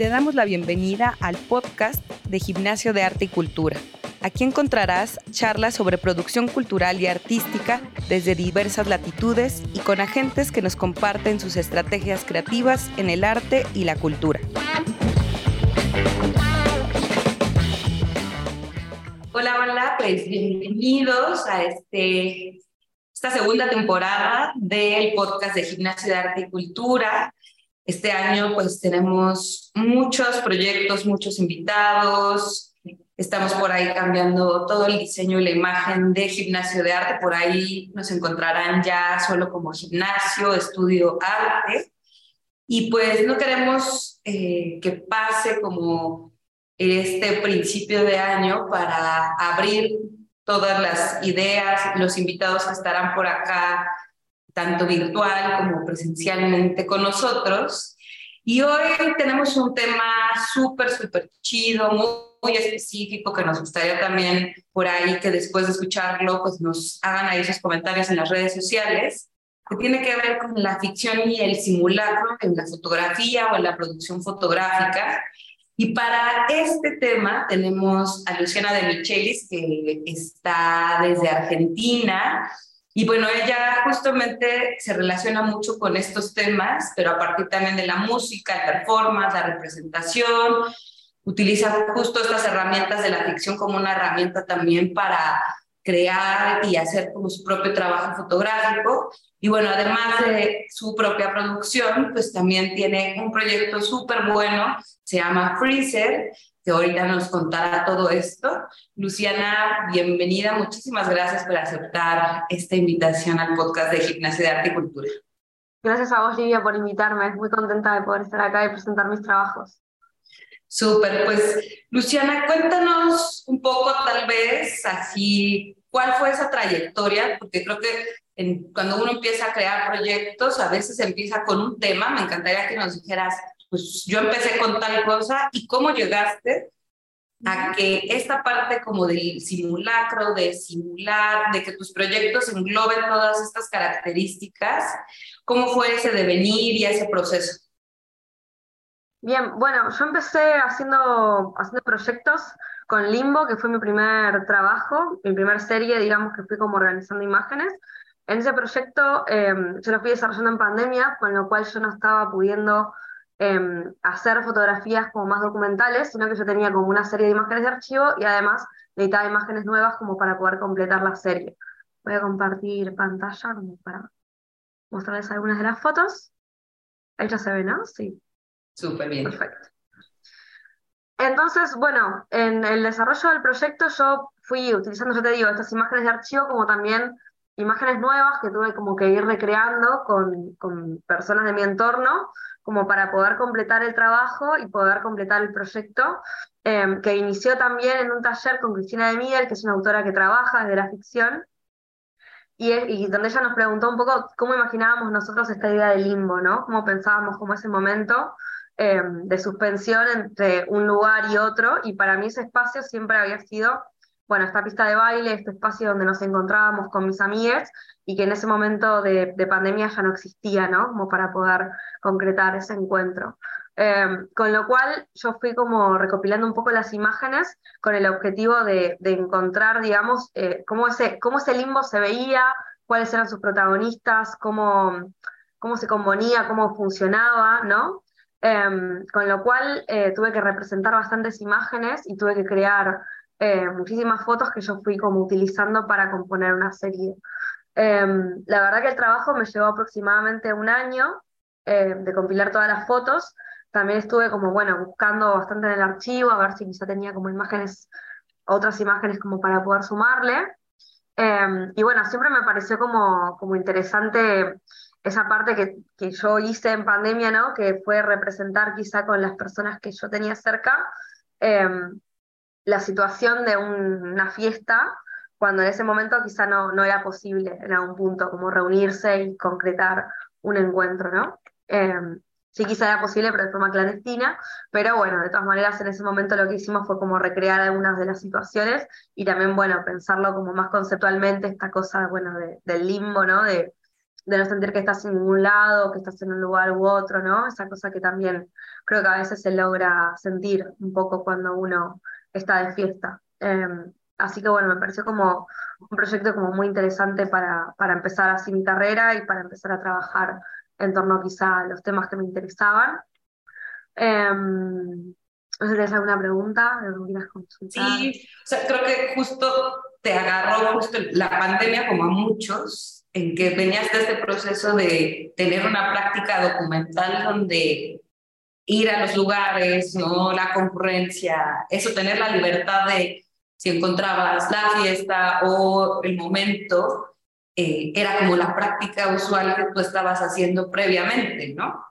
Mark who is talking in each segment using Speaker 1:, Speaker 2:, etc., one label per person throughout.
Speaker 1: te damos la bienvenida al podcast de Gimnasio de Arte y Cultura. Aquí encontrarás charlas sobre producción cultural y artística desde diversas latitudes y con agentes que nos comparten sus estrategias creativas en el arte y la cultura. Hola, hola, pues bienvenidos a este, esta segunda temporada del podcast de Gimnasio de Arte y Cultura. Este año pues tenemos muchos proyectos, muchos invitados, Estamos por ahí cambiando todo el diseño y la imagen de gimnasio de arte. Por ahí nos encontrarán ya solo como gimnasio, estudio arte. Y pues no queremos eh, que pase como este principio de año para abrir todas las ideas, los invitados que estarán por acá, tanto virtual como presencialmente con nosotros. Y hoy tenemos un tema súper, súper chido, muy muy específico que nos gustaría también por ahí que después de escucharlo, pues nos hagan ahí sus comentarios en las redes sociales, que tiene que ver con la ficción y el simulacro en la fotografía o en la producción fotográfica. Y para este tema tenemos a Luciana de Michelis, que está desde Argentina. Y bueno, ella justamente se relaciona mucho con estos temas, pero a partir también de la música, la performance, la representación, utiliza justo estas herramientas de la ficción como una herramienta también para crear y hacer como su propio trabajo fotográfico. Y bueno, además de su propia producción, pues también tiene un proyecto súper bueno, se llama Freezer, que ahorita nos contará todo esto. Luciana, bienvenida, muchísimas gracias por aceptar esta invitación al podcast de Gimnasia de Arte y Cultura.
Speaker 2: Gracias a vos, Livia, por invitarme. Muy contenta de poder estar acá y presentar mis trabajos.
Speaker 1: Súper, pues Luciana, cuéntanos un poco tal vez así, cuál fue esa trayectoria, porque creo que cuando uno empieza a crear proyectos, a veces empieza con un tema, me encantaría que nos dijeras, pues yo empecé con tal cosa y cómo llegaste a que esta parte como del simulacro, de simular, de que tus proyectos engloben todas estas características, ¿cómo fue ese devenir y ese proceso?
Speaker 2: Bien, bueno, yo empecé haciendo, haciendo proyectos con Limbo, que fue mi primer trabajo, mi primera serie, digamos, que fui como organizando imágenes. En ese proyecto em, yo lo fui desarrollando en pandemia, con lo cual yo no estaba pudiendo em, hacer fotografías como más documentales, sino que yo tenía como una serie de imágenes de archivo y además necesitaba imágenes nuevas como para poder completar la serie. Voy a compartir pantalla como para mostrarles algunas de las fotos. Ahí ya se ve, ¿no? Sí.
Speaker 1: Súper bien.
Speaker 2: Perfecto. Entonces, bueno, en el desarrollo del proyecto yo fui utilizando, yo te digo, estas imágenes de archivo como también imágenes nuevas que tuve como que ir recreando con, con personas de mi entorno, como para poder completar el trabajo y poder completar el proyecto, em, que inició también en un taller con Cristina de Miguel, que es una autora que trabaja desde la ficción, y, y, donde ella nos preguntó un poco cómo imaginábamos nosotros esta idea de limbo, ¿no? Cómo pensábamos como ese momento Em, de suspensión entre un lugar y otro, y para mí ese espacio siempre había sido, bueno, esta pista de baile, este espacio donde nos encontrábamos con mis amigas, y que en ese momento de, pandemia ya no existía, ¿no? Como para poder concretar ese encuentro. Em, con lo cual yo fui como recopilando un poco las imágenes con el objetivo de, encontrar, digamos, eh, cómo, ese, cómo ese limbo se veía, cuáles eran sus protagonistas, cómo, cómo se componía, cómo funcionaba, ¿no? Em, con lo cual eh, tuve que representar bastantes imágenes y tuve que crear eh, muchísimas fotos que yo fui como utilizando para componer una serie. Em, la verdad que el trabajo me llevó aproximadamente un año eh, de compilar todas las fotos. También estuve como, bueno, buscando bastante en el archivo, a ver si quizá tenía como imágenes, otras imágenes como para poder sumarle. Em, y bueno, siempre me pareció como, como interesante esa parte que, que, yo hice en pandemia, ¿no? Que fue representar quizá con las personas que yo tenía cerca em, la situación de una fiesta, cuando en ese momento quizá no, no era posible en algún punto como reunirse y concretar un encuentro, ¿no? Em, sí quizá era posible, pero de forma clandestina, pero bueno, de todas maneras en ese momento lo que hicimos fue como recrear algunas de las situaciones y también, bueno, pensarlo como más conceptualmente, esta cosa, bueno, del limbo, ¿no? De, de no sentir que estás en ningún lado, que estás en un lugar u otro, ¿no? Esa cosa que también creo que a veces se logra sentir un poco cuando uno está de fiesta. Em, así que bueno, me pareció como un proyecto como muy interesante para, para empezar así mi carrera y para empezar a trabajar en torno quizá a los temas que me interesaban. Em, no sé si tienes alguna pregunta,
Speaker 1: Sí, o sea, creo que justo te agarró justo la pandemia como a muchos, en que venías de este proceso de tener una práctica documental donde ir a los lugares, no la concurrencia, eso, tener la libertad de si encontrabas la fiesta o el momento, eh, era como la práctica usual que tú estabas haciendo previamente, ¿no?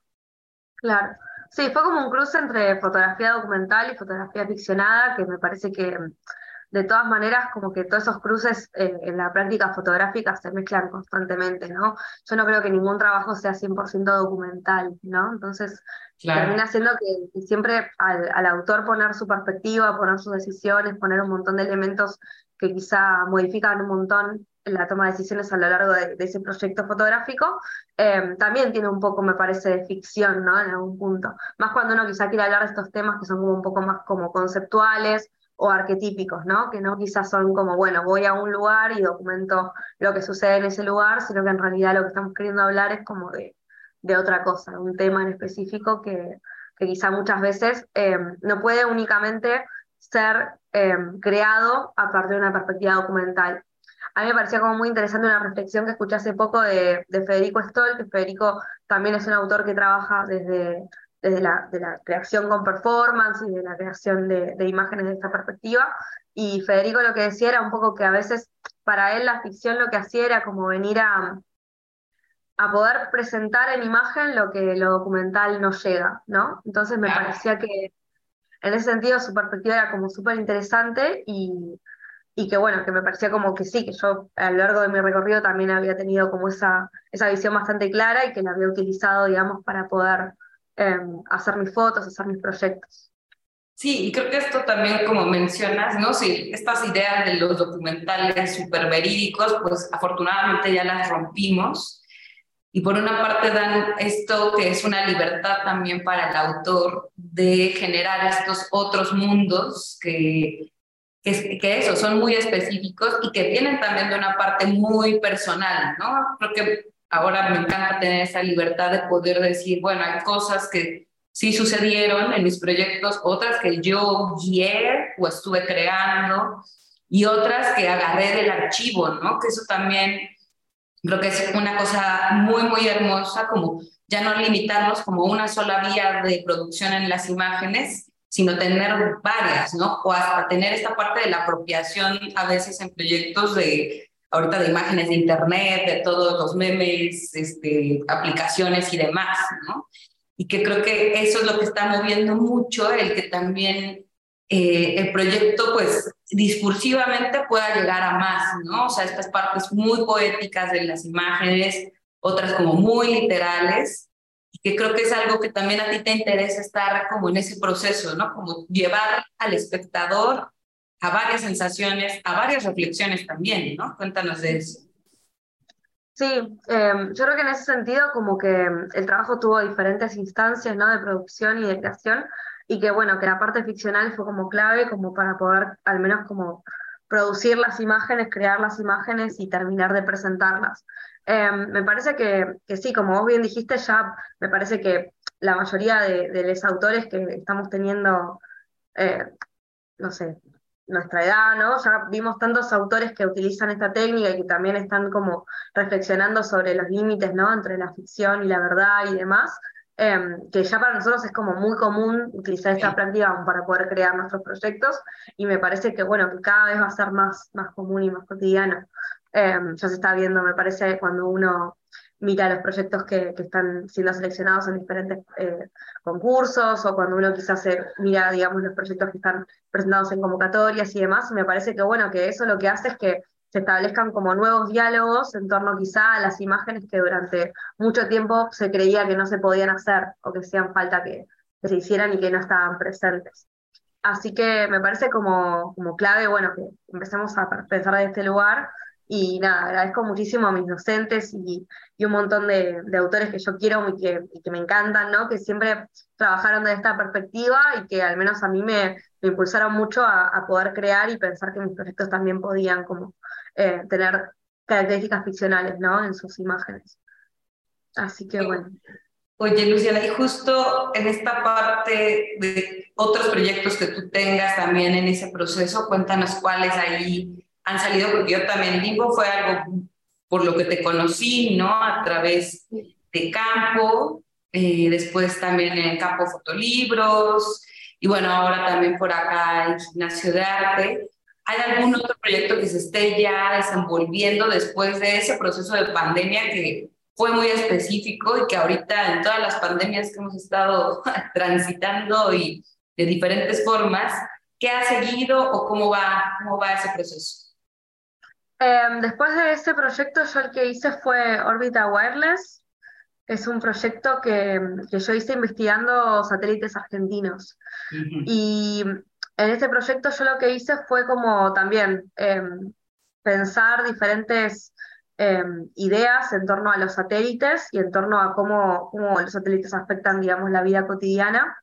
Speaker 2: Claro. Sí, fue como un cruce entre fotografía documental y fotografía ficcionada, que me parece que de todas maneras como que todos esos cruces en la práctica fotográfica se mezclan constantemente, ¿no? Yo no creo que ningún trabajo sea 100% documental, ¿no? Entonces termina siendo que, siempre al, al, autor poner su perspectiva, poner sus decisiones, poner un montón de elementos que quizá modifican un montón la toma de decisiones a lo largo de, ese proyecto fotográfico, eh, también tiene un poco, me parece, de ficción, ¿no? En algún punto. Más cuando uno quizá quiere hablar de estos temas que son como un poco más como conceptuales o arquetípicos, ¿no? Que no quizás son como, bueno, voy a un lugar y documento lo que sucede en ese lugar, sino que en realidad lo que estamos queriendo hablar es como de, de otra cosa, un tema en específico que, que quizá muchas veces eh, no puede únicamente ser eh, creado a partir de una perspectiva documental, a mí me parecía como muy interesante una reflexión que escuché hace poco de, Federico Stoll, que Federico también es un autor que trabaja desde, desde la, de la creación con performance y de la creación de, imágenes de esta perspectiva. Y Federico lo que decía era un poco que a veces para él la ficción lo que hacía era como venir a, a poder presentar en imagen lo que lo documental no llega, ¿no? Entonces me parecía que en ese sentido su perspectiva era como súper interesante y, y que bueno, que me parecía como que sí, que yo a lo largo de mi recorrido también había tenido como esa, esa visión bastante clara y que la había utilizado, digamos, para poder em, hacer mis fotos, hacer mis proyectos.
Speaker 1: Sí, y creo que esto también, como mencionas, ¿no? Sí, estas ideas de los documentales súper verídicos, pues afortunadamente ya las rompimos. Y por una parte dan esto que es una libertad también para el autor de generar estos otros mundos que que, que son muy específicos y que vienen también de una parte muy personal, ¿no? Creo que ahora me encanta tener esa libertad de poder decir, bueno, hay cosas que sí sucedieron en mis proyectos, otras que yo guié o estuve creando y otras que agarré del archivo, ¿no? Que eso también creo que es una cosa muy, muy hermosa, como ya no limitarnos como una sola vía de producción en las imágenes, sino tener varias, ¿no? O hasta tener esta parte de la apropiación a veces en proyectos de, ahorita de imágenes de internet, de todos los memes, este, aplicaciones y demás, ¿no? Y que creo que eso es lo que está moviendo mucho, el que también eh, el proyecto, pues, discursivamente pueda llegar a más, ¿no? O sea, estas partes muy poéticas de las imágenes, otras como muy literales, que creo que es algo que también a ti te interesa estar como en ese proceso, ¿no? Como llevar al espectador a varias sensaciones, a varias reflexiones también, ¿no? Cuéntanos de eso.
Speaker 2: Sí, em, yo creo que en ese sentido como que el trabajo tuvo diferentes instancias, ¿no? De producción y de creación, y que bueno, que la parte ficcional fue como clave como para poder al menos como producir las imágenes, crear las imágenes y terminar de presentarlas. Em, me parece que, que, sí, como vos bien dijiste, ya me parece que la mayoría de, los autores que estamos teniendo, eh, no sé, nuestra edad, ¿no? Ya vimos tantos autores que utilizan esta técnica y que también están como reflexionando sobre los límites, ¿no? Entre la ficción y la verdad y demás, em, que ya para nosotros es como muy común utilizar esta práctica para poder crear nuestros proyectos y me parece que, bueno, que cada vez va a ser más, más común y más cotidiano. Em, ya se está viendo, me parece, cuando uno mira los proyectos que, que están siendo seleccionados en diferentes eh, concursos o cuando uno quizás se mira, digamos, los proyectos que están presentados en convocatorias y demás, me parece que, bueno, que eso lo que hace es que se establezcan como nuevos diálogos en torno quizá a las imágenes que durante mucho tiempo se creía que no se podían hacer o que hacían falta que, se hicieran y que no estaban presentes. Así que me parece como, como clave, bueno, que empecemos a pensar de este lugar Y nada, agradezco muchísimo a mis docentes y, y un montón de, de, autores que yo quiero y que, y que, me encantan, ¿no? Que siempre trabajaron desde esta perspectiva y que al menos a mí me, me impulsaron mucho a, a, poder crear y pensar que mis proyectos también podían como eh, tener características ficcionales, ¿no? En sus imágenes. Así que bueno.
Speaker 1: Oye, Luciana, y justo en esta parte de otros proyectos que tú tengas también en ese proceso, cuéntanos cuáles ahí han salido, porque yo también digo, fue algo por lo que te conocí, ¿no? A través de campo, eh, después también en campo fotolibros, y bueno, ahora también por acá en Gimnasio de Arte. ¿Hay algún otro proyecto que se esté ya desenvolviendo después de ese proceso de pandemia que fue muy específico y que ahorita en todas las pandemias que hemos estado transitando y de diferentes formas, ¿qué ha seguido o cómo va, cómo va ese proceso?
Speaker 2: Eh, después de ese proyecto, yo el que hice fue Orbita Wireless. Es un proyecto que, que yo hice investigando satélites argentinos. Uh -huh. Y en este proyecto yo lo que hice fue como también eh, pensar diferentes eh, ideas en torno a los satélites y en torno a cómo, cómo los satélites afectan, digamos, la vida cotidiana.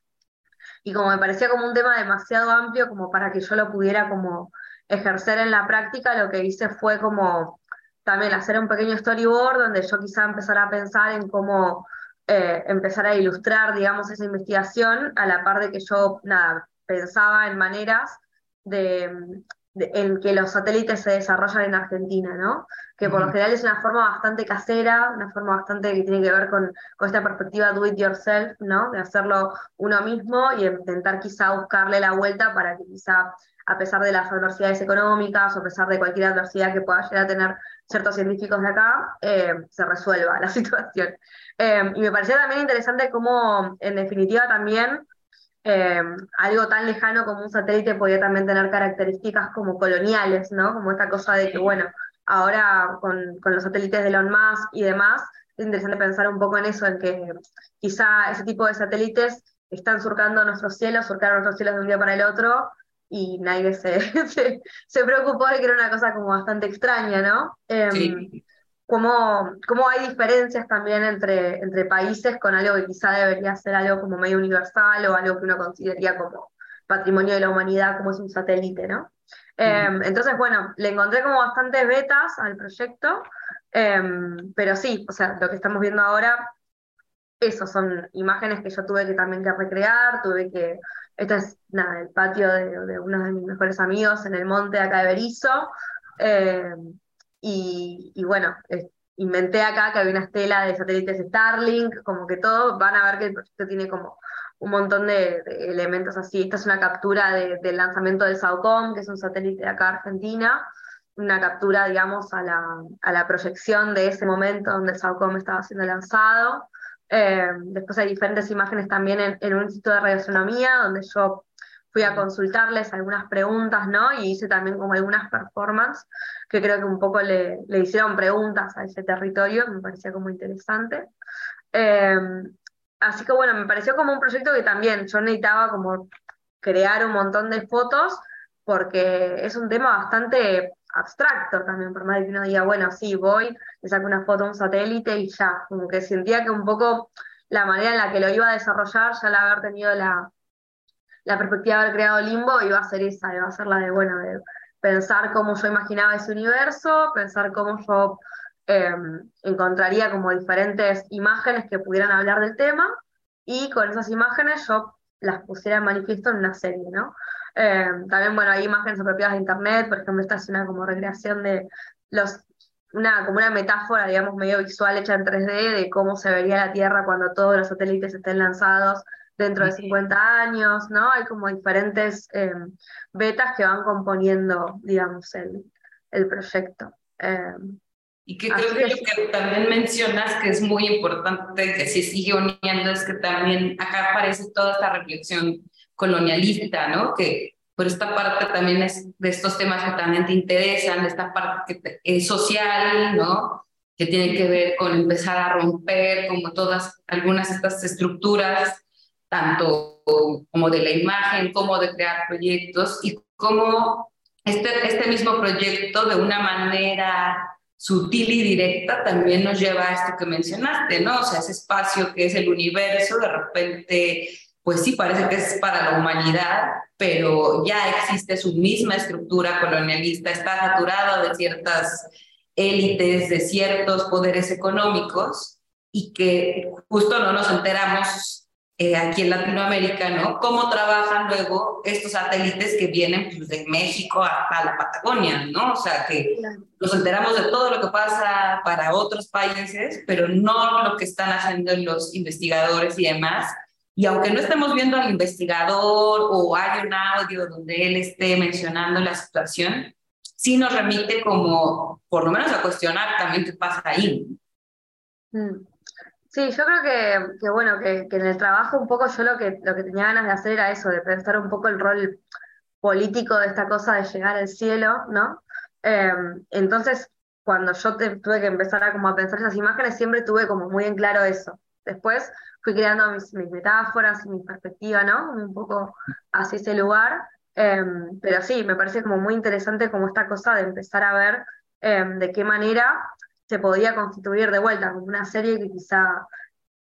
Speaker 2: Y como me parecía como un tema demasiado amplio como para que yo lo pudiera como ejercer en la práctica, lo que hice fue como también hacer un pequeño storyboard donde yo quizá empezara a pensar en cómo eh, empezar a ilustrar, digamos, esa investigación, a la par de que yo, nada, pensaba en maneras de, de, en que los satélites se desarrollan en Argentina, ¿no? Que por lo general es una forma bastante casera, una forma bastante que tiene que ver con, con esta perspectiva do it yourself, ¿no? De hacerlo uno mismo y intentar quizá buscarle la vuelta para que quizá a pesar de las adversidades económicas o a pesar de cualquier adversidad que pueda llegar a tener ciertos científicos de acá, eh, se resuelva la situación. Eh, y me parecía también interesante cómo, en definitiva, también eh, algo tan lejano como un satélite podía también tener características como coloniales, ¿no? Como esta cosa de que, bueno, ahora con, con los satélites de Elon Musk y demás, es interesante pensar un poco en eso, en que quizá ese tipo de satélites están surcando nuestros cielos, surcaron nuestros cielos de un día para el otro, y nadie se, se, se, preocupó de que era una cosa como bastante extraña, ¿no? Eh, sí. Cómo, cómo, hay diferencias también entre, entre países con algo que quizá debería ser algo como medio universal o algo que uno consideraría como patrimonio de la humanidad, como es un satélite, ¿no? Eh, entonces, bueno, le encontré como bastantes betas al proyecto, eh, pero sí, o sea, lo que estamos viendo ahora, eso son imágenes que yo tuve que también que recrear, tuve que este es nada, el patio de, de, uno de mis mejores amigos en el monte acá de Berizo. Eh, y, y, bueno, eh, inventé acá que había una estela de satélites Starlink, como que todo, van a ver que el proyecto tiene como un montón de, de elementos así. Esta es una captura de, del lanzamiento del SAOCOM, que es un satélite de acá Argentina, una captura, digamos, a la, a la proyección de ese momento donde el SAOCOM estaba siendo lanzado. Eh, después hay diferentes imágenes también en, en, un instituto de radioastronomía, donde yo fui a consultarles algunas preguntas, ¿no? Y hice también como algunas performances que creo que un poco le, le hicieron preguntas a ese territorio, me parecía como interesante. Eh, así que bueno, me pareció como un proyecto que también yo necesitaba como crear un montón de fotos, porque es un tema bastante abstracto también, por más de que uno diga, bueno, sí, voy, le saco una foto a un satélite y ya, como que sentía que un poco la manera en la que lo iba a desarrollar, ya al haber tenido la, la perspectiva de haber creado Limbo, iba a ser esa, iba a ser la de, bueno, de pensar cómo yo imaginaba ese universo, pensar cómo yo eh, encontraría como diferentes imágenes que pudieran hablar del tema, y con esas imágenes yo las pusiera en manifiesto en una serie, ¿no? Eh, también, bueno, hay imágenes apropiadas de internet, por ejemplo, esta es una como recreación de los, una, como una metáfora, digamos, medio visual hecha en 3D de cómo se vería la Tierra cuando todos los satélites estén lanzados dentro de 50 años, ¿no? Hay como diferentes eh, betas que van componiendo, digamos, el, el proyecto. Eh,
Speaker 1: y que creo que lo que también mencionas que es muy importante, que se sigue uniendo, es que también acá aparece toda esta reflexión colonialista, ¿no? Que por esta parte también es de estos temas que también te interesan, de esta parte que es social, ¿no? Que tiene que ver con empezar a romper como todas, algunas de estas estructuras, tanto como de la imagen, como de crear proyectos y cómo este, este mismo proyecto de una manera sutil y directa también nos lleva a esto que mencionaste, ¿no? O sea, ese espacio que es el universo, de repente, pues sí, parece que es para la humanidad, pero ya existe su misma estructura colonialista, está saturado de ciertas élites, de ciertos poderes económicos y que justo no nos enteramos eh, aquí en Latinoamérica, ¿no? Cómo trabajan luego estos satélites que vienen pues, de México hasta la Patagonia, ¿no? O sea, que nos enteramos de todo lo que pasa para otros países, pero no lo que están haciendo los investigadores y demás. Y aunque no estemos viendo al investigador o hay un audio donde él esté mencionando la situación, sí nos remite como, por lo menos a cuestionar también qué pasa ahí.
Speaker 2: Mm. Sí, yo creo que, que bueno, que, que, en el trabajo un poco yo lo que, lo que tenía ganas de hacer era eso, de pensar un poco el rol político de esta cosa de llegar al cielo, ¿no? Em, entonces, cuando yo tuve que empezar a, como a pensar esas imágenes, siempre tuve como muy en claro eso. Después fui creando mis, metáforas y mi perspectiva, ¿no? Un poco hacia ese lugar. Em, pero sí, me parece como muy interesante como esta cosa de empezar a ver em, de qué manera se podía constituir de vuelta como una serie que quizá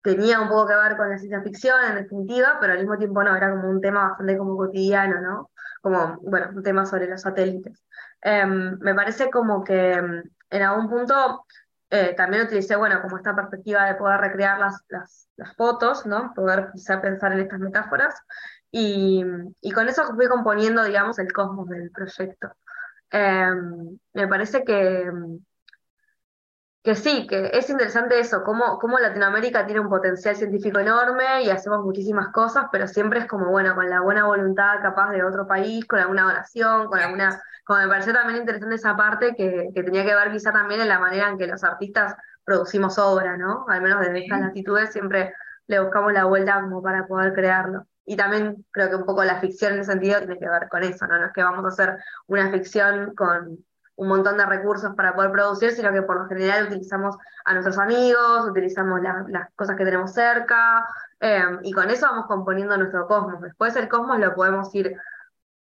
Speaker 2: tenía un poco que ver con la ciencia ficción en definitiva, pero al mismo tiempo no, era como un tema bastante como cotidiano, ¿no? Como, bueno, un tema sobre los satélites. Em, me parece como que en algún punto eh, también utilicé, bueno, como esta perspectiva de poder recrear las, las, las fotos, ¿no? Poder quizá pensar en estas metáforas. Y, y, con eso fui componiendo, digamos, el cosmos del proyecto. Em, me parece que, que sí, que es interesante eso, cómo, cómo Latinoamérica tiene un potencial científico enorme y hacemos muchísimas cosas, pero siempre es como, bueno, con la buena voluntad capaz de otro país, con alguna oración, con alguna... Como me pareció también interesante esa parte que, que tenía que ver quizá también en la manera en que los artistas producimos obra, ¿no? Al menos desde estas latitudes siempre le buscamos la vuelta como para poder crearlo. Y también creo que un poco la ficción en ese sentido tiene que ver con eso, ¿no? No es que vamos a hacer una ficción con un montón de recursos para poder producir, sino que por lo general utilizamos a nuestros amigos, utilizamos las cosas que tenemos cerca, em, y con eso vamos componiendo nuestro cosmos. Después el cosmos lo podemos ir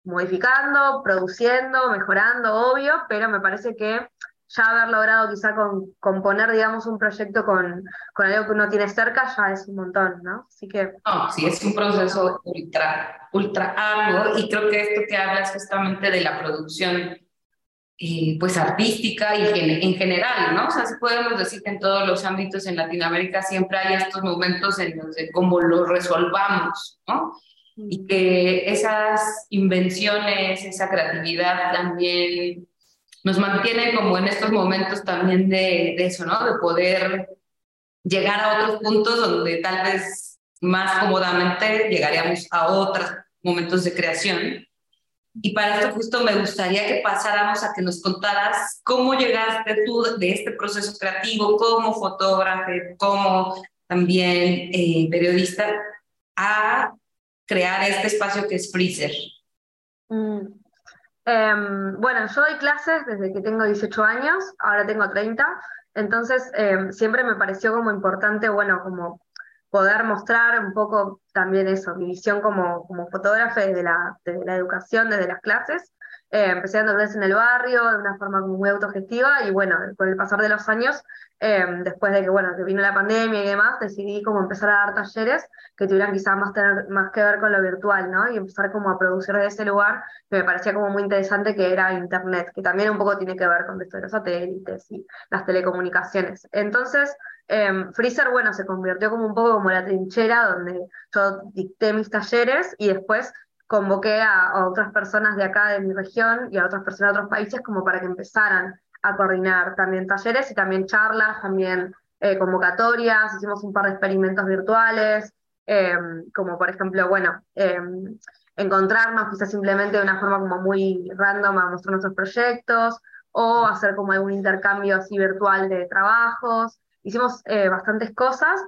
Speaker 2: modificando, produciendo, mejorando, obvio, pero me parece que ya haber logrado quizá con, componer, digamos, un proyecto con, con algo que uno tiene cerca ya es un montón, ¿no? Así que...
Speaker 1: No, sí, es un proceso ultra, ultra arduo y creo que esto que hablas justamente de la producción pues artística y en general, ¿no? O sea, podemos decir que en todos los ámbitos en Latinoamérica siempre hay estos momentos en los de cómo lo resolvamos, ¿no? Y que esas invenciones, esa creatividad también nos mantiene como en estos momentos también de, de eso, ¿no? De poder llegar a otros puntos donde tal vez más cómodamente llegaríamos a otros momentos de creación y para esto justo me gustaría que pasáramos a que nos contaras cómo llegaste tú de este proceso creativo, como fotógrafo, como también eh, periodista, a crear este espacio que es Freezer.
Speaker 2: Mm. Em, bueno, yo doy clases desde que tengo 18 años, ahora tengo 30, entonces em, siempre me pareció como importante, bueno, como poder mostrar un poco también eso, mi visión como, como fotógrafa desde la, la educación, desde las clases. Eh, empecé dando clases en el barrio de una forma muy autogestiva y bueno, con el pasar de los años, eh, después de que, bueno, que vino la pandemia y demás, decidí como empezar a dar talleres que tuvieran quizás más, tener, más que ver con lo virtual, ¿no? Y empezar como a producir de ese lugar que me parecía como muy interesante que era Internet, que también un poco tiene que ver con esto de los satélites y las telecomunicaciones. Entonces, eh, Freezer, bueno, se convirtió como un poco como la trinchera donde yo dicté mis talleres y después convoqué a, otras personas de acá de mi región y a otras personas de otros países como para que empezaran a coordinar también talleres y también charlas, también eh, convocatorias, hicimos un par de experimentos virtuales, em, como por ejemplo, bueno, em, encontrarnos quizás simplemente de una forma como muy random a mostrar nuestros proyectos o hacer como algún intercambio así virtual de trabajos. Hicimos eh, bastantes cosas.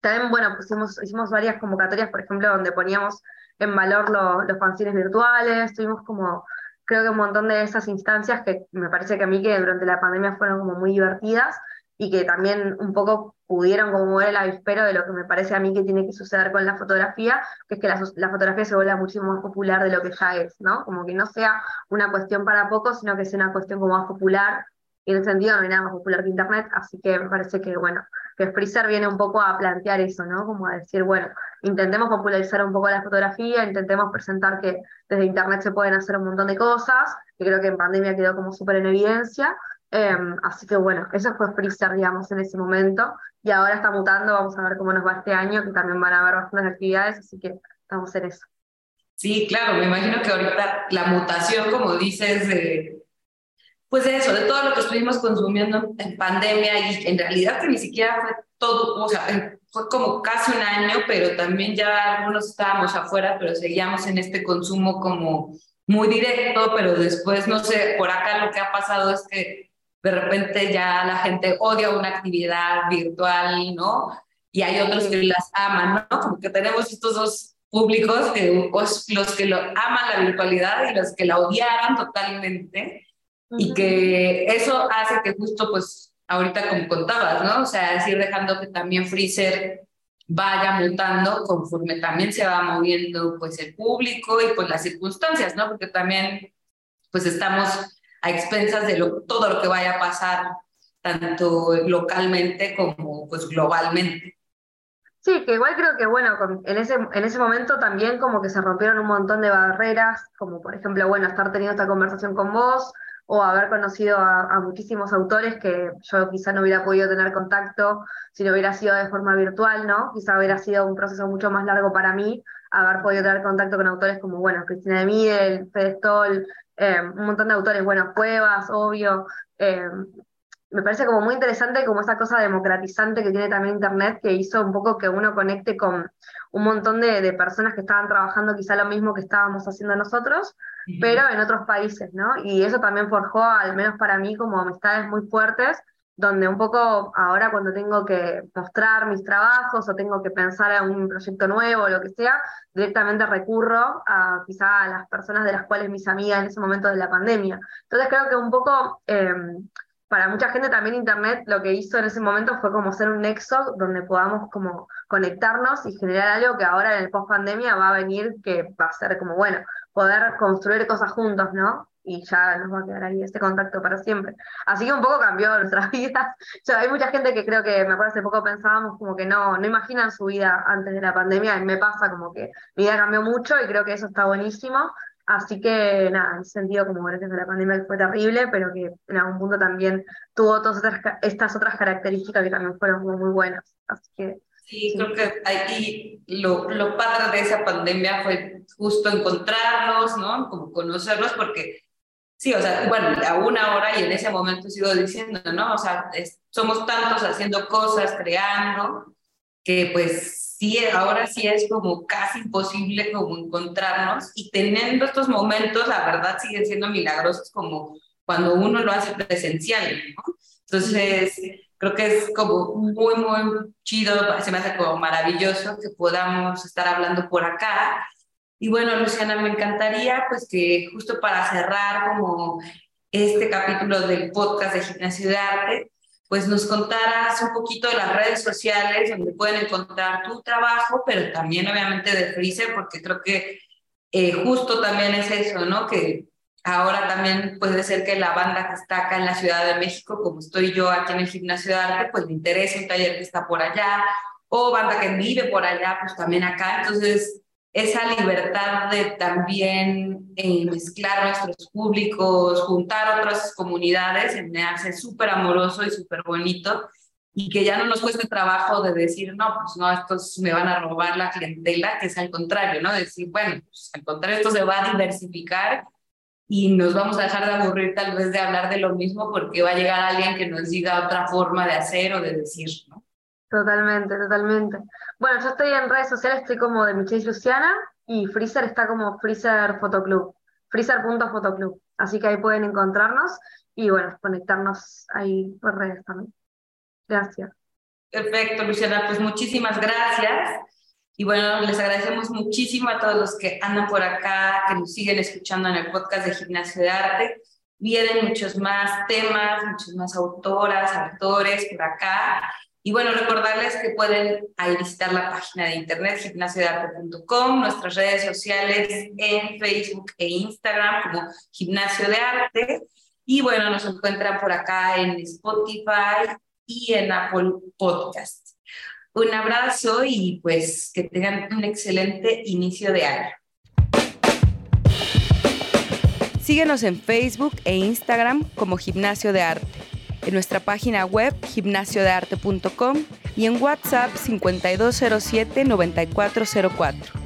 Speaker 2: También, bueno, pusimos, hicimos varias convocatorias, por ejemplo, donde poníamos en valor los fanzines virtuales, tuvimos como, creo que un montón de esas instancias que me parece que a mí que durante la pandemia fueron como muy divertidas, y que también un poco pudieron como mover el avispero de lo que me parece a mí que tiene que suceder con la fotografía, que es que la, la, fotografía se vuelva muchísimo más popular de lo que ya es, ¿no? Como que no sea una cuestión para pocos, sino que sea una cuestión como más popular, en ese sentido no hay nada más popular que Internet, así que me parece que, bueno, que Freezer viene un poco a plantear eso, ¿no? Como a decir, bueno, intentemos popularizar un poco la fotografía, intentemos presentar que desde Internet se pueden hacer un montón de cosas, que creo que en pandemia quedó como súper en evidencia, Em, así que bueno, eso fue Freezer, digamos, en ese momento. Y ahora está mutando, vamos a ver cómo nos va este año, que también van a haber bastantes actividades, así que estamos en eso.
Speaker 1: Sí, claro, me imagino que ahorita la mutación, como dices, de, pues de eso, de todo lo que estuvimos consumiendo en pandemia y en realidad que ni siquiera fue todo, o sea, fue como casi un año, pero también ya algunos estábamos afuera, pero seguíamos en este consumo como muy directo, pero después, no sé, por acá lo que ha pasado es que de repente ya la gente odia una actividad virtual, ¿no? Y hay otros que las aman, ¿no? Como que tenemos estos dos públicos, los que lo aman la virtualidad y los que la odiaron totalmente. Y que eso hace que justo, pues, ahorita como contabas, ¿no? O sea, es ir dejando que también Freezer vaya mutando conforme también se va moviendo, pues, el público y, pues, las circunstancias, ¿no? Porque también, pues, estamos a expensas de todo lo que vaya a pasar, tanto localmente como pues globalmente.
Speaker 2: Sí, que igual creo que, bueno, en ese, en ese momento también como que se rompieron un montón de barreras, como por ejemplo, bueno, estar teniendo esta conversación con vos, o haber conocido a, muchísimos autores que yo quizá no hubiera podido tener contacto si no hubiera sido de forma virtual, ¿no? Quizá hubiera sido un proceso mucho más largo para mí haber podido tener contacto con autores como, bueno, Cristina de Midel, Fede eh, un montón de autores, bueno, Cuevas, obvio. Eh, me parece como muy interesante como esa cosa democratizante que tiene también Internet, que hizo un poco que uno conecte con un montón de, personas que estaban trabajando quizá lo mismo que estábamos haciendo nosotros, pero en otros países, ¿no? Y eso también forjó, al menos para mí, como amistades muy fuertes donde un poco ahora cuando tengo que mostrar mis trabajos o tengo que pensar en un proyecto nuevo o lo que sea, directamente recurro a quizá a las personas de las cuales mis amigas en ese momento de la pandemia. Entonces creo que un poco em, para mucha gente también Internet lo que hizo en ese momento fue como ser un nexo donde podamos como conectarnos y generar algo que ahora en el post pandemia va a venir que va a ser como, bueno, poder construir cosas juntos, ¿no? y ya nos va a quedar ahí este contacto para siempre. Así que un poco cambió nuestras vidas. hay mucha gente que creo que, me acuerdo hace poco pensábamos como que no, no imaginan su vida antes de la pandemia, y me pasa como que mi vida cambió mucho y creo que eso está buenísimo. Así que nada, en ese sentido, como gracias a la pandemia fue terrible, pero que en algún punto también tuvo todas estas otras características que también fueron muy, buenas. Así que
Speaker 1: Sí, creo que ahí lo, lo padre de esa pandemia fue justo encontrarnos, ¿no? Como conocerlos, porque Sí, o sea, bueno, aún ahora y en ese momento sigo diciendo, ¿no? O sea, somos tantos haciendo cosas, creando, que pues sí, ahora sí es como casi imposible como encontrarnos y teniendo estos momentos, la verdad siguen siendo milagrosos como cuando uno lo hace presencial, ¿no? Entonces, creo que es como muy, muy chido, se me hace como maravilloso que podamos estar hablando por acá y bueno, Luciana, me encantaría pues que justo para cerrar como este capítulo del podcast de Gimnasio de Arte, pues nos contaras un poquito de las redes sociales donde pueden encontrar tu trabajo, pero también obviamente de Freezer, porque creo que eh, justo también es eso, ¿no? Que ahora también puede ser que la banda que está acá en la Ciudad de México, como estoy yo aquí en el Gimnasio de Arte, pues le interese un taller que está por allá, o banda que vive por allá, pues también acá. Entonces, esa libertad de también eh, mezclar nuestros públicos, juntar otras comunidades, me hace súper amoroso y súper bonito y que ya no nos cueste trabajo de decir, no, pues no, estos me van a robar la clientela, que es al contrario, ¿no? Decir, bueno, pues al contrario, esto se va a diversificar y nos vamos a dejar de aburrir tal vez de hablar de lo mismo porque va a llegar alguien que nos diga otra forma de hacer o de decir, ¿no?
Speaker 2: Totalmente, totalmente. Bueno, yo estoy en redes sociales, estoy como de Michelle Luciana y Freezer está como Freezer Fotoclub, freezer.fotoclub. Así que ahí pueden encontrarnos y bueno, conectarnos ahí por redes también. Gracias.
Speaker 1: Perfecto, Luciana, pues muchísimas gracias. Y bueno, les agradecemos muchísimo a todos los que andan por acá, que nos siguen escuchando en el podcast de Gimnasio de Arte. Vienen muchos más temas, muchas más autoras, autores por acá. Y bueno, recordarles que pueden visitar la página de internet gimnasiodearte.com, nuestras redes sociales en Facebook e Instagram como Gimnasio de Arte. Y bueno, nos encuentran por acá en Spotify y en Apple Podcast. Un abrazo y pues que tengan un excelente inicio de año.
Speaker 3: Síguenos en Facebook e Instagram como Gimnasio de Arte, en nuestra página web gimnasiodearte.com y en WhatsApp 5207-9404.